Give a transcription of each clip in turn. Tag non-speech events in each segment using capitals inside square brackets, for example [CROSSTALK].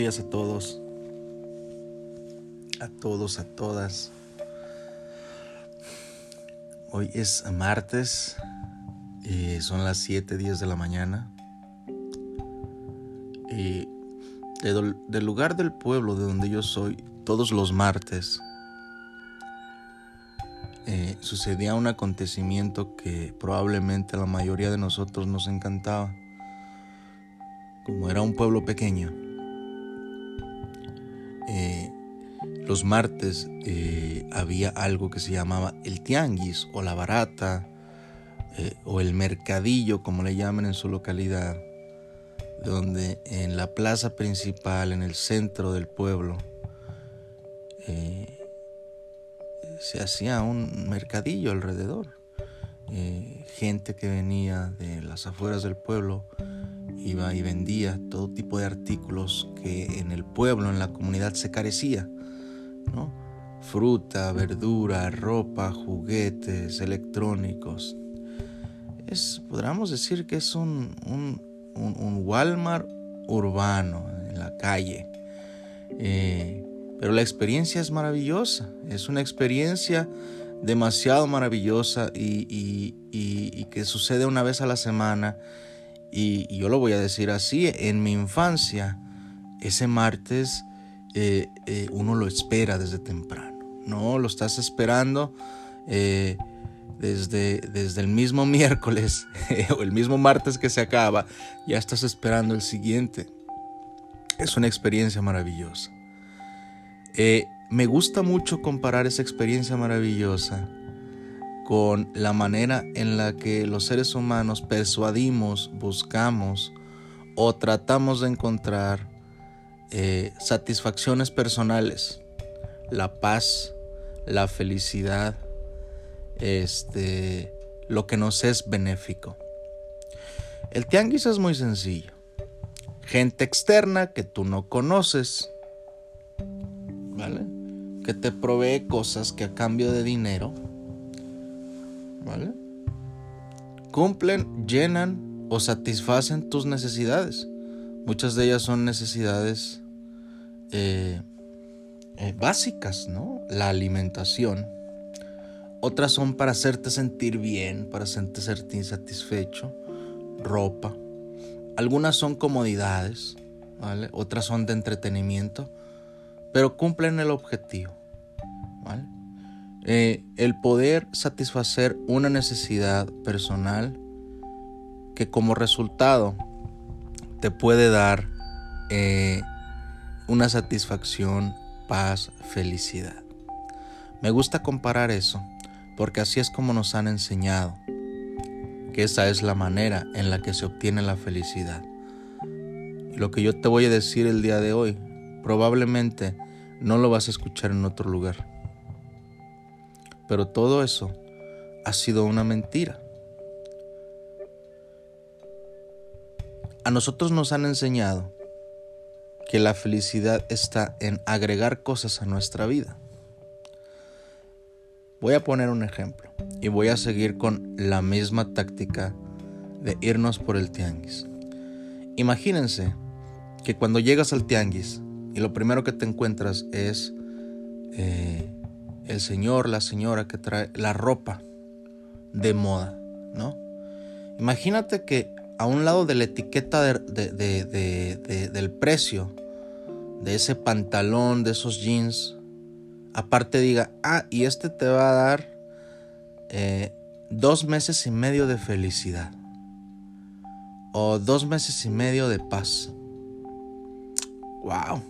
días a todos. A todos, a todas. Hoy es martes y son las 7, 10 de la mañana. Y del lugar del pueblo de donde yo soy, todos los martes eh, sucedía un acontecimiento que probablemente la mayoría de nosotros nos encantaba. Como era un pueblo pequeño, los martes eh, había algo que se llamaba el tianguis o la barata o el mercadillo, como le llaman en su localidad, donde en la plaza principal, en el centro del pueblo, se hacía un mercadillo alrededor. Eh, gente que venía de las afueras del pueblo iba y vendía todo tipo de artículos que en el pueblo, en la comunidad se carecía, Fruta, verdura, ropa, juguetes, electrónicos. Es, podríamos decir que es un, un, un, Walmart urbano en la calle. Eh, pero la experiencia es maravillosa, es una experiencia demasiado maravillosa y, que sucede una vez a la semana. Y, yo lo voy a decir así, en mi infancia, ese martes eh, eh, uno lo espera desde temprano, ¿no? Lo estás esperando eh, desde, desde el mismo [LAUGHS] miércoles o el mismo martes que se acaba, ya estás esperando el siguiente. Es una experiencia maravillosa. Me gusta mucho comparar esa experiencia maravillosa con la manera en la que los seres humanos persuadimos, buscamos o tratamos de encontrar eh, satisfacciones personales, la paz, la felicidad, este, lo que nos es benéfico. El tianguis es muy sencillo. Gente externa que tú no conoces que te provee cosas que a cambio de dinero, ¿vale? Cumplen, llenan o satisfacen tus necesidades. Muchas de ellas son necesidades eh, eh, básicas, ¿no? La alimentación. Otras son para hacerte sentir bien, para hacerte sentir satisfecho. Ropa. Algunas son comodidades, ¿vale? Otras son de entretenimiento pero cumplen el objetivo. Eh, el poder satisfacer una necesidad personal que como resultado te puede dar una satisfacción, paz, felicidad. Me gusta comparar eso porque así es como nos han enseñado que esa es la manera en la que se obtiene la felicidad. Y lo que yo te voy a decir el día de hoy Probablemente no lo vas a escuchar en otro lugar. Pero todo eso ha sido una mentira. A nosotros nos han enseñado que la felicidad está en agregar cosas a nuestra vida. Voy a poner un ejemplo y voy a seguir con la misma táctica de irnos por el tianguis. Imagínense que cuando llegas al tianguis y lo primero que te encuentras es eh, el señor, la señora que trae la ropa de moda, ¿no? Imagínate que a un lado de la etiqueta del precio de ese pantalón, de esos jeans, aparte diga, ah, y este te va a dar eh, dos meses y medio de felicidad. O dos meses y medio de paz. ¡Wow!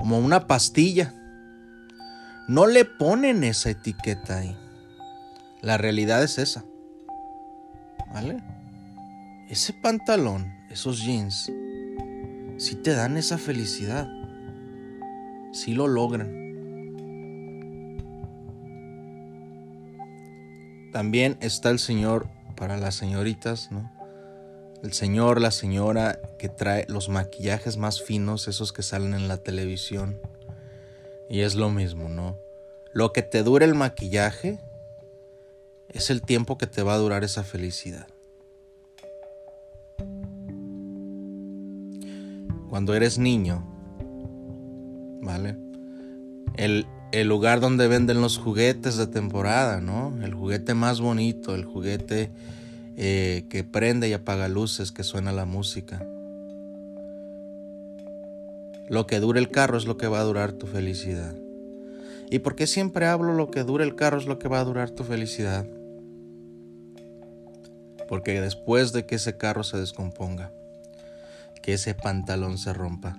como una pastilla. No le ponen esa etiqueta ahí. La realidad es esa. ¿Vale? Ese pantalón, esos jeans, sí te dan esa felicidad. Sí lo logran. También está el Señor para las señoritas, ¿no? el señor, la señora que trae los maquillajes más finos, esos que salen en la televisión. Y es lo mismo, ¿no? Lo que te dura el maquillaje es el tiempo que te va a durar esa felicidad. Cuando eres niño, ¿vale? El, el lugar donde venden los juguetes de temporada, ¿no? El juguete más bonito, el juguete eh, que prende y apaga luces, que suena la música. Lo que dure el carro es lo que va a durar tu felicidad. ¿Y por qué siempre hablo lo que dure el carro es lo que va a durar tu felicidad? Porque después de que ese carro se descomponga, que ese pantalón se rompa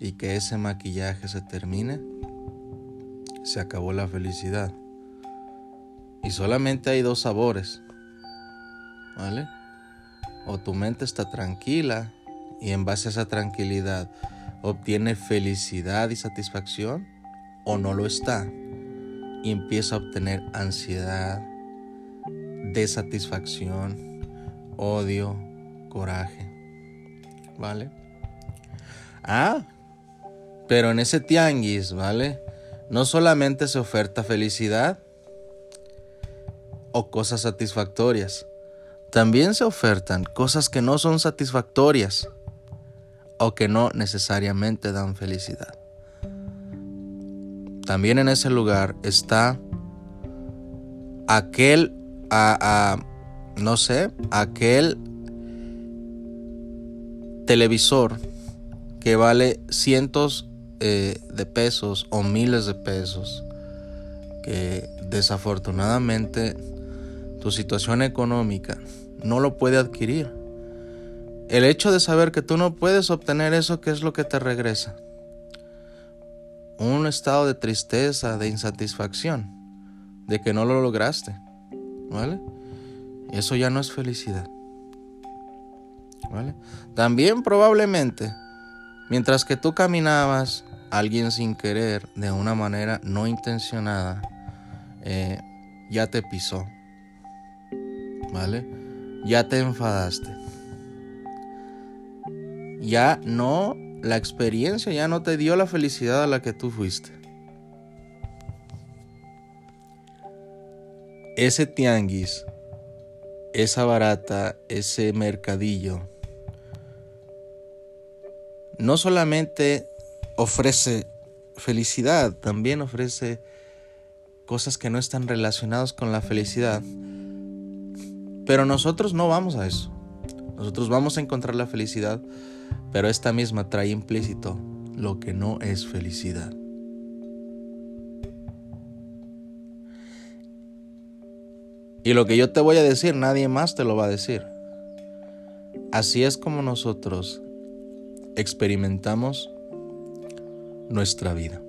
y que ese maquillaje se termine, se acabó la felicidad. Y solamente hay dos sabores. ¿Vale? O tu mente está tranquila y en base a esa tranquilidad obtiene felicidad y satisfacción o no lo está y empieza a obtener ansiedad, desatisfacción, odio, coraje. ¿Vale? Ah, pero en ese tianguis, ¿vale? No solamente se oferta felicidad o cosas satisfactorias, también se ofertan cosas que no son satisfactorias o que no necesariamente dan felicidad. También en ese lugar está aquel, a, no sé, aquel televisor que vale cientos eh, de pesos o miles de pesos que desafortunadamente tu situación económica no lo puede adquirir. El hecho de saber que tú no puedes obtener eso, ¿qué es lo que te regresa? Un estado de tristeza, de insatisfacción, de que no lo lograste. ¿Vale? Eso ya no es felicidad. También probablemente, mientras que tú caminabas, alguien sin querer, de una manera no intencionada, eh, ya te pisó. ¿Vale? Ya te enfadaste. Ya no, la experiencia ya no te dio la felicidad a la que tú fuiste. Ese tianguis, esa barata, ese mercadillo, no solamente ofrece felicidad, también ofrece cosas que no están relacionadas con la felicidad. Pero nosotros no vamos a eso. Nosotros vamos a encontrar la felicidad, pero esta misma trae implícito lo que no es felicidad. Y lo que yo te voy a decir, nadie más te lo va a decir. Así es como nosotros experimentamos nuestra vida,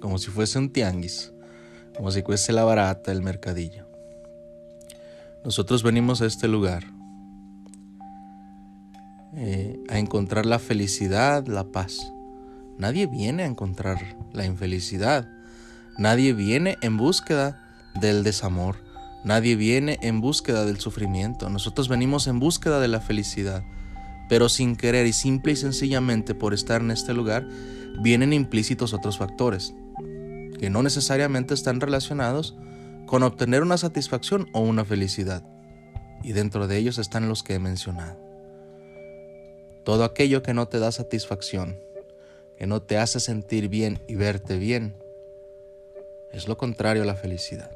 como si fuese un tianguis, como si fuese la barata, el mercadillo. Nosotros venimos a este lugar eh, a encontrar la felicidad, la paz. Nadie viene a encontrar la infelicidad. Nadie viene en búsqueda del desamor. Nadie viene en búsqueda del sufrimiento. Nosotros venimos en búsqueda de la felicidad. Pero sin querer y simple y sencillamente por estar en este lugar, vienen implícitos otros factores, que no necesariamente están relacionados con obtener una satisfacción o una felicidad. Y dentro de ellos están los que he mencionado. Todo aquello que no te da satisfacción, que no te hace sentir bien y verte bien, es lo contrario a la felicidad.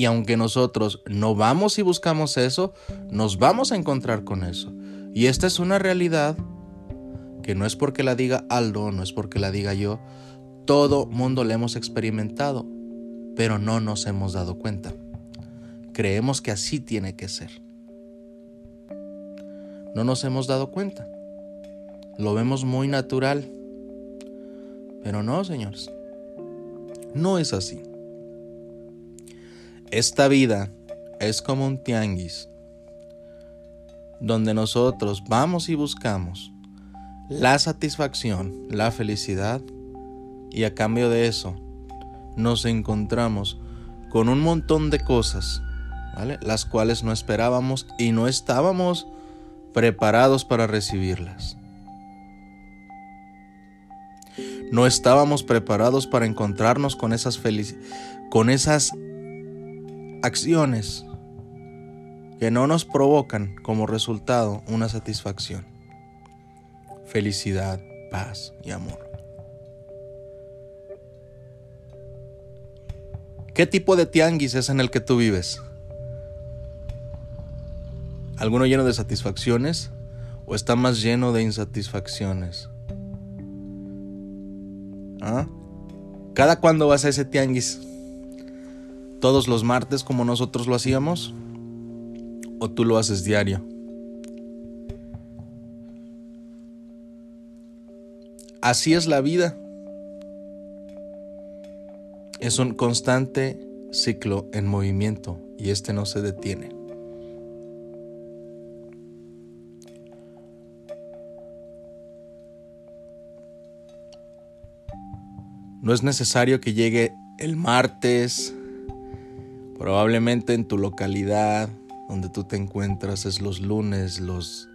Y aunque nosotros no vamos y buscamos eso, nos vamos a encontrar con eso. Y esta es una realidad que no es porque la diga Aldo, no es porque la diga yo, todo mundo la hemos experimentado, pero no nos hemos dado cuenta. Creemos que así tiene que ser. No nos hemos dado cuenta. Lo vemos muy natural. Pero no, señores. No es así. Esta vida es como un tianguis donde nosotros vamos y buscamos la satisfacción, la felicidad y a cambio de eso nos encontramos con un montón de cosas, ¿vale? Las cuales no esperábamos y no estábamos preparados para recibirlas. No estábamos preparados para encontrarnos con esas con esas acciones que no nos provocan como resultado una satisfacción, felicidad, paz y amor. ¿Qué tipo de tianguis es en el que tú vives? ¿Alguno lleno de satisfacciones o está más lleno de insatisfacciones? ¿Ah? ¿Cada cuándo vas a ese tianguis? ¿Todos los martes como nosotros lo hacíamos? ¿O tú lo haces diario? Así es la vida. Es un constante ciclo en movimiento y este no se detiene. No es necesario que llegue el martes, probablemente en tu localidad donde tú te encuentras es los lunes, los,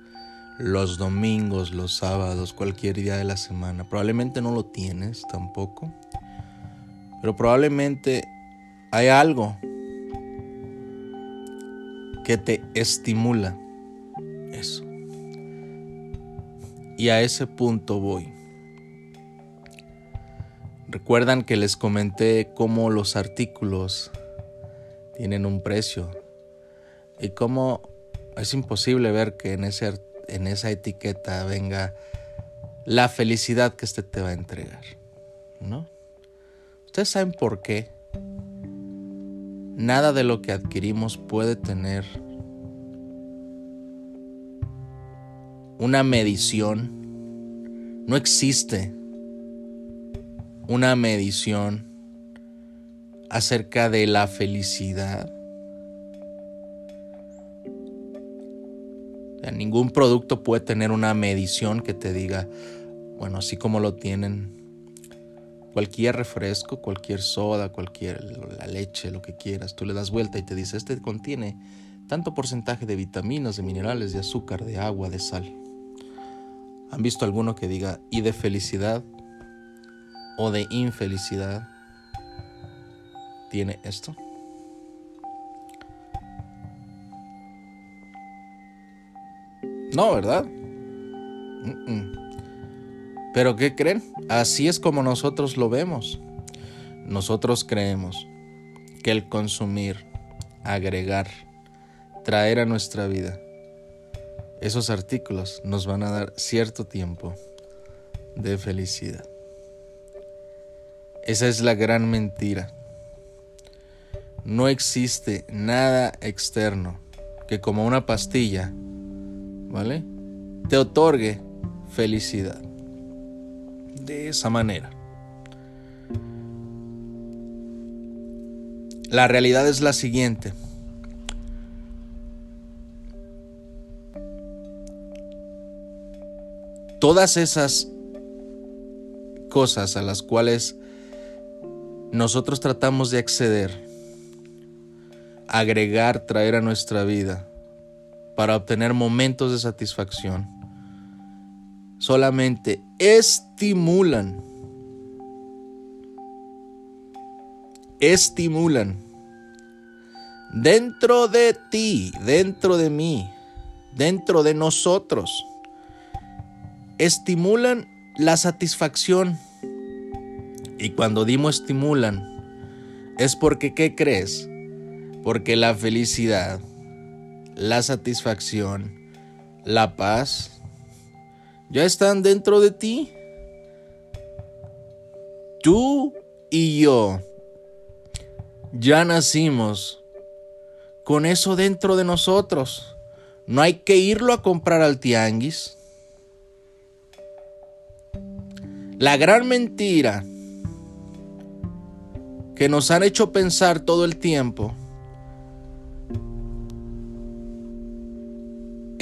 los domingos, los sábados, cualquier día de la semana. Probablemente no lo tienes tampoco. Pero probablemente hay algo que te estimula eso. Y a ese punto voy. Recuerdan que les comenté cómo los artículos tienen un precio y cómo es imposible ver que en, ese, en esa etiqueta venga la felicidad que este te va a entregar, ¿no? ¿Ustedes saben por qué? Nada de lo que adquirimos puede tener una medición. No existe una medición acerca de la felicidad. ningún producto puede tener una medición que te diga, bueno, así como lo tienen cualquier refresco, cualquier soda, cualquier la leche, lo que quieras, tú le das vuelta y te dice, este contiene tanto porcentaje de vitaminas, de minerales, de azúcar, de agua, de sal. ¿Han visto alguno que diga y de felicidad o de infelicidad tiene esto? No, ¿verdad? Pero ¿qué creen? Así es como nosotros lo vemos. Nosotros creemos que el consumir, agregar, traer a nuestra vida esos artículos nos van a dar cierto tiempo de felicidad. Esa es la gran mentira. No existe nada externo que como una pastilla, ¿vale? Te otorgue felicidad de esa manera. La realidad es la siguiente. Todas esas cosas a las cuales nosotros tratamos de acceder, agregar, traer a nuestra vida para obtener momentos de satisfacción, solamente estimulan, estimulan dentro de ti, dentro de mí, dentro de nosotros, estimulan la satisfacción. Y cuando dimos estimulan, es porque, ¿qué crees? Porque la felicidad, la satisfacción, la paz, ya están dentro de ti. Tú y yo ya nacimos con eso dentro de nosotros. No hay que irlo a comprar al tianguis. La gran mentira que nos han hecho pensar todo el tiempo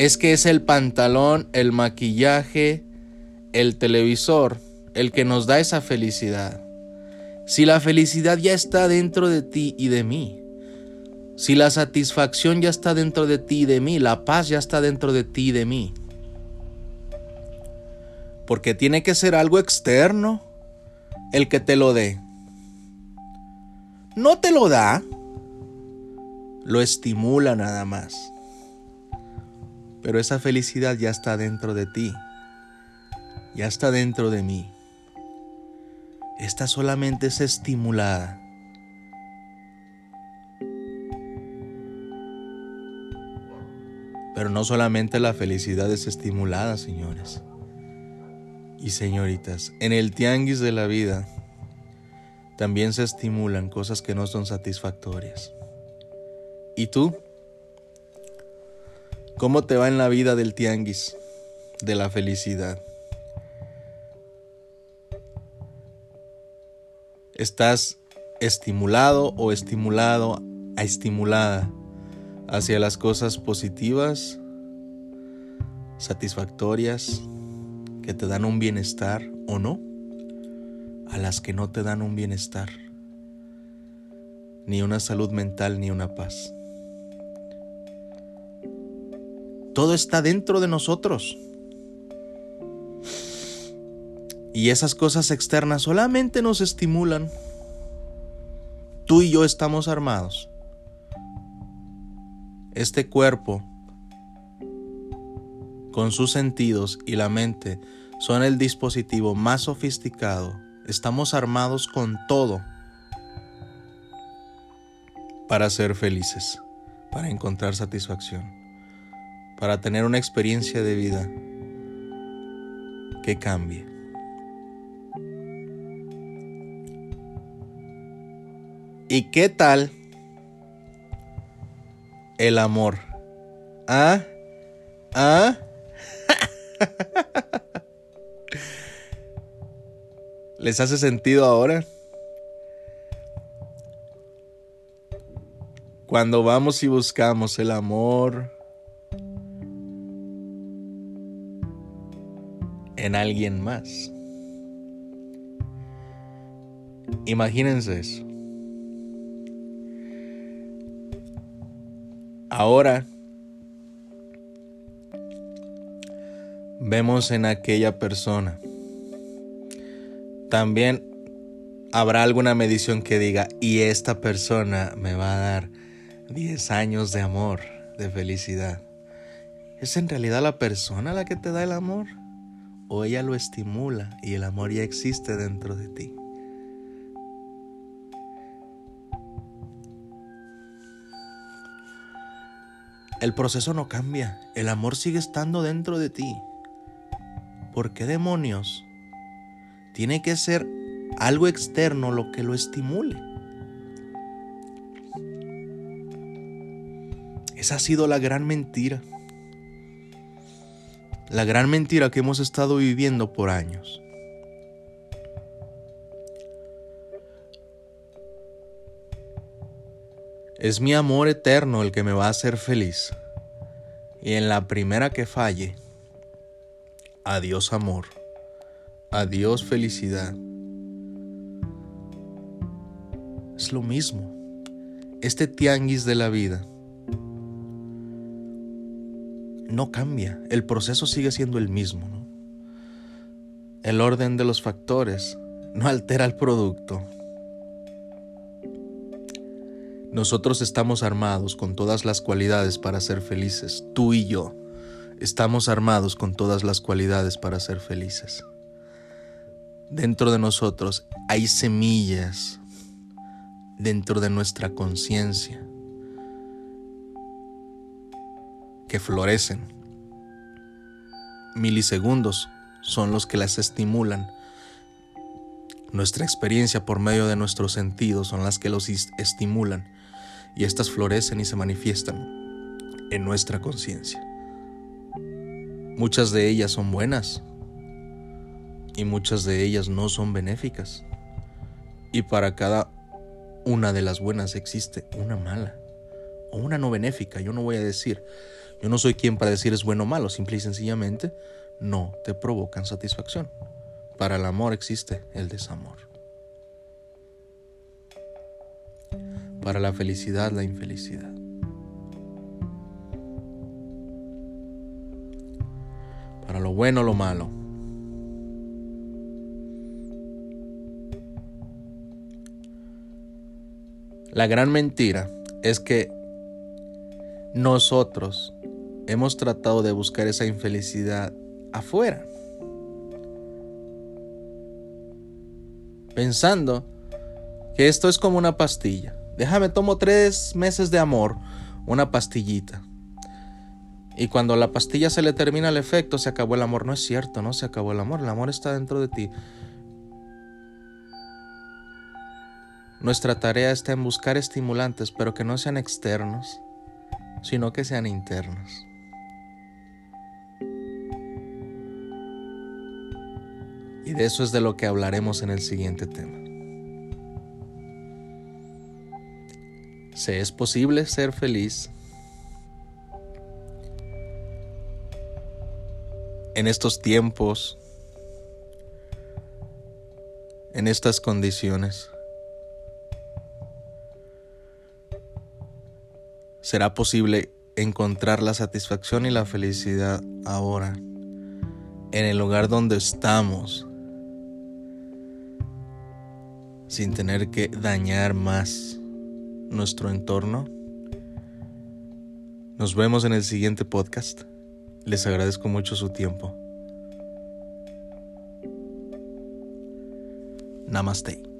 es que es el pantalón, el maquillaje, el televisor, el que nos da esa felicidad. Si la felicidad ya está dentro de ti y de mí, si la satisfacción ya está dentro de ti y de mí, la paz ya está dentro de ti y de mí. Porque tiene que ser algo externo el que te lo dé. No te lo da, lo estimula nada más. Pero esa felicidad ya está dentro de ti, ya está dentro de mí. Esta solamente es estimulada. Pero no solamente la felicidad es estimulada, señores y señoritas. En el tianguis de la vida también se estimulan cosas que no son satisfactorias. ¿Y tú? ¿Cómo te va en la vida del tianguis de la felicidad? ¿Estás estimulado o estimulado a estimulada hacia las cosas positivas, satisfactorias, que te dan un bienestar o no, a las que no te dan un bienestar, ni una salud mental ni una paz? Todo está dentro de nosotros. Y esas cosas externas solamente nos estimulan. Tú y yo estamos armados. Este cuerpo, con sus sentidos y la mente, son el dispositivo más sofisticado. Estamos armados con todo para ser felices, para encontrar satisfacción para tener una experiencia de vida que cambie. ¿Y qué tal el amor? ¿Ah? ¿Ah? [LAUGHS] ¿Les hace sentido ahora? Cuando vamos y buscamos el amor, en alguien más. Imagínense eso. Ahora vemos en aquella persona. También habrá alguna medición que diga, y esta persona me va a dar 10 años de amor, de felicidad. ¿Es en realidad la persona la que te da el amor? O ella lo estimula y el amor ya existe dentro de ti. El proceso no cambia, el amor sigue estando dentro de ti. ¿Por qué demonios? Tiene que ser algo externo lo que lo estimule. Esa ha sido la gran mentira la gran mentira que hemos estado viviendo por años. Es mi amor eterno el que me va a hacer feliz. Y en la primera que falle, adiós amor, adiós felicidad. Es lo mismo. Este tianguis de la vida no cambia, el proceso sigue siendo el mismo. El orden de los factores no altera el producto. Nosotros estamos armados con todas las cualidades para ser felices, tú y yo. Estamos armados con todas las cualidades para ser felices. Dentro de nosotros hay semillas, dentro de nuestra conciencia, que florecen. Milisegundos son los que las estimulan. Nuestra experiencia por medio de nuestros sentidos son las que los estimulan y estas florecen y se manifiestan en nuestra conciencia. Muchas de ellas son buenas y muchas de ellas no son benéficas. Y para cada una de las buenas existe una mala o una no benéfica. Yo no voy a decir yo no soy quien para decir es bueno o malo, simple y sencillamente no te provocan satisfacción. Para el amor existe el desamor. Para la felicidad la infelicidad. Para lo bueno lo malo. La gran mentira es que nosotros hemos tratado de buscar esa infelicidad afuera. Pensando que esto es como una pastilla. Déjame, tomo tres meses de amor, una pastillita. Y cuando la pastilla se le termina el efecto, se acabó el amor. No es cierto, no se acabó el amor. El amor está dentro de ti. Nuestra tarea está en buscar estimulantes, pero que no sean externos, sino que sean internos. Y de eso es de lo que hablaremos en el siguiente tema. ¿Se es posible ser feliz en estos tiempos, en estas condiciones? ¿Será posible encontrar la satisfacción y la felicidad ahora, en el lugar donde estamos, sin tener que dañar más nuestro entorno? Nos vemos en el siguiente podcast. Les agradezco mucho su tiempo. Namaste.